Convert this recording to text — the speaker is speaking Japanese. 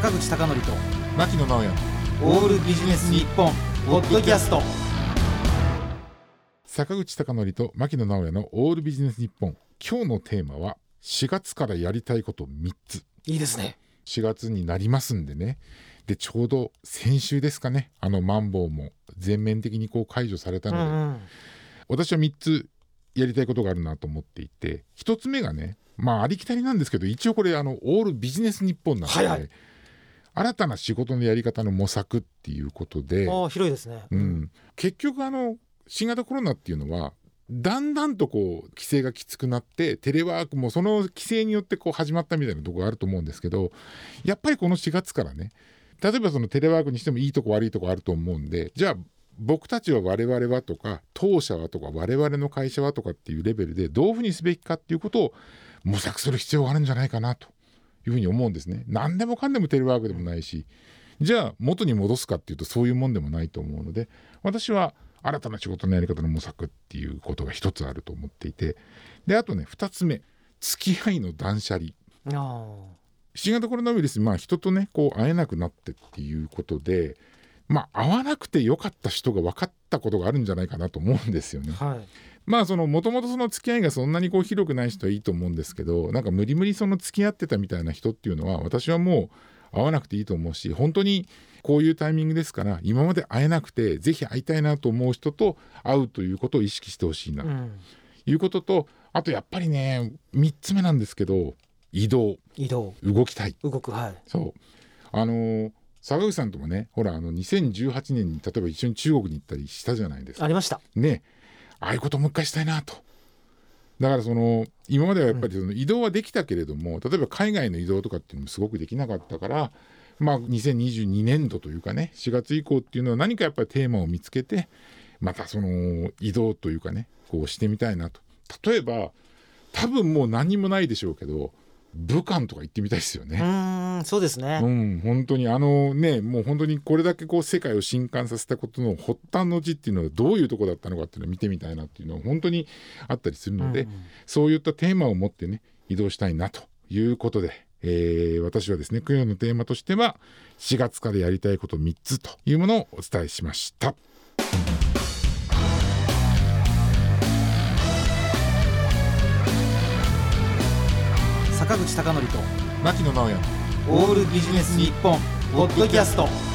坂口孝則と牧野直哉。オールビジネス日本ポッドキャスト。坂口孝則と牧野直哉のオールビジネス日本。今日のテーマは4月からやりたいこと3つ。いいですね。4月になりますんでね。でちょうど先週ですかね。あのマンボウも全面的にこう解除されたので、ん私は3つやりたいことがあるなと思っていて。1つ目がねまあありきたりなんですけど一応これあのオールビジネス日本なので、はいはい新たな仕事のやり方の模索っていうことで、広いですね。うん、結局あの新型コロナっていうのはだんだんとこう規制がきつくなってテレワークもその規制によってこう始まったみたいなところがあると思うんですけどやっぱりこの4月からね例えばそのテレワークにしてもいいとこ悪いとこあると思うんでじゃあ僕たちは我々はとか当社はとか我々の会社はとかっていうレベルでどういうふうにすべきかっていうことを模索する必要があるんじゃないかなというふうに思うんですね。何でもかんでもテレワークでもないしじゃあ元に戻すかっていうとそういうもんでもないと思うので私は新たな仕事のやり方の模索っていうことが一つあると思っていてであとね二つ目付き合いの断捨離あ新型コロナウイルスまあ人とねこう会えなくなってっていうことでまあ会わなくてよかった人が分かったことがあるんじゃないかなと思うんですよね。あはい。まあそのもともとその付き合いがそんなにこう広くない人はいいと思うんですけどなんか無理無理その付き合ってたみたいな人っていうのは私はもう会わなくていいと思うし本当にこういうタイミングですから今まで会えなくてぜひ会いたいなと思う人と会うということを意識してほしいなと。うん。いうこととあとやっぱりね3つ目なんですけど移動。移動。動きたい。動くはい。そう。あのー坂口さんともねほらあの2018年に例えば一緒に中国に行ったりしたじゃないですかありましたねああいうことをもう一回したいなと。だからその今まではやっぱりその移動はできたけれども、例えば海外の移動とかっていうのもすごくできなかったから、まあ、2022年度というかね4月以降っていうのは何かやっぱりテーマを見つけてまたその移動というかねこうしてみたいなと。例えば多分もう何にもないでしょうけど武漢とか行ってみたいですよね。そうですねうん、本当にあのねもう本当にこれだけこう世界を震撼させたことの発端の地っていうのはどういうとこだったのかっていうのを見てみたいなっていうのは本当にあったりするので、うんうんそういったテーマを持ってね移動したいなということで、えー私はですね今日のテーマとしては4月からやりたいこと3つというものをお伝えしました。坂口孝則と牧野直哉オールビジネス日本ポッドキャスト。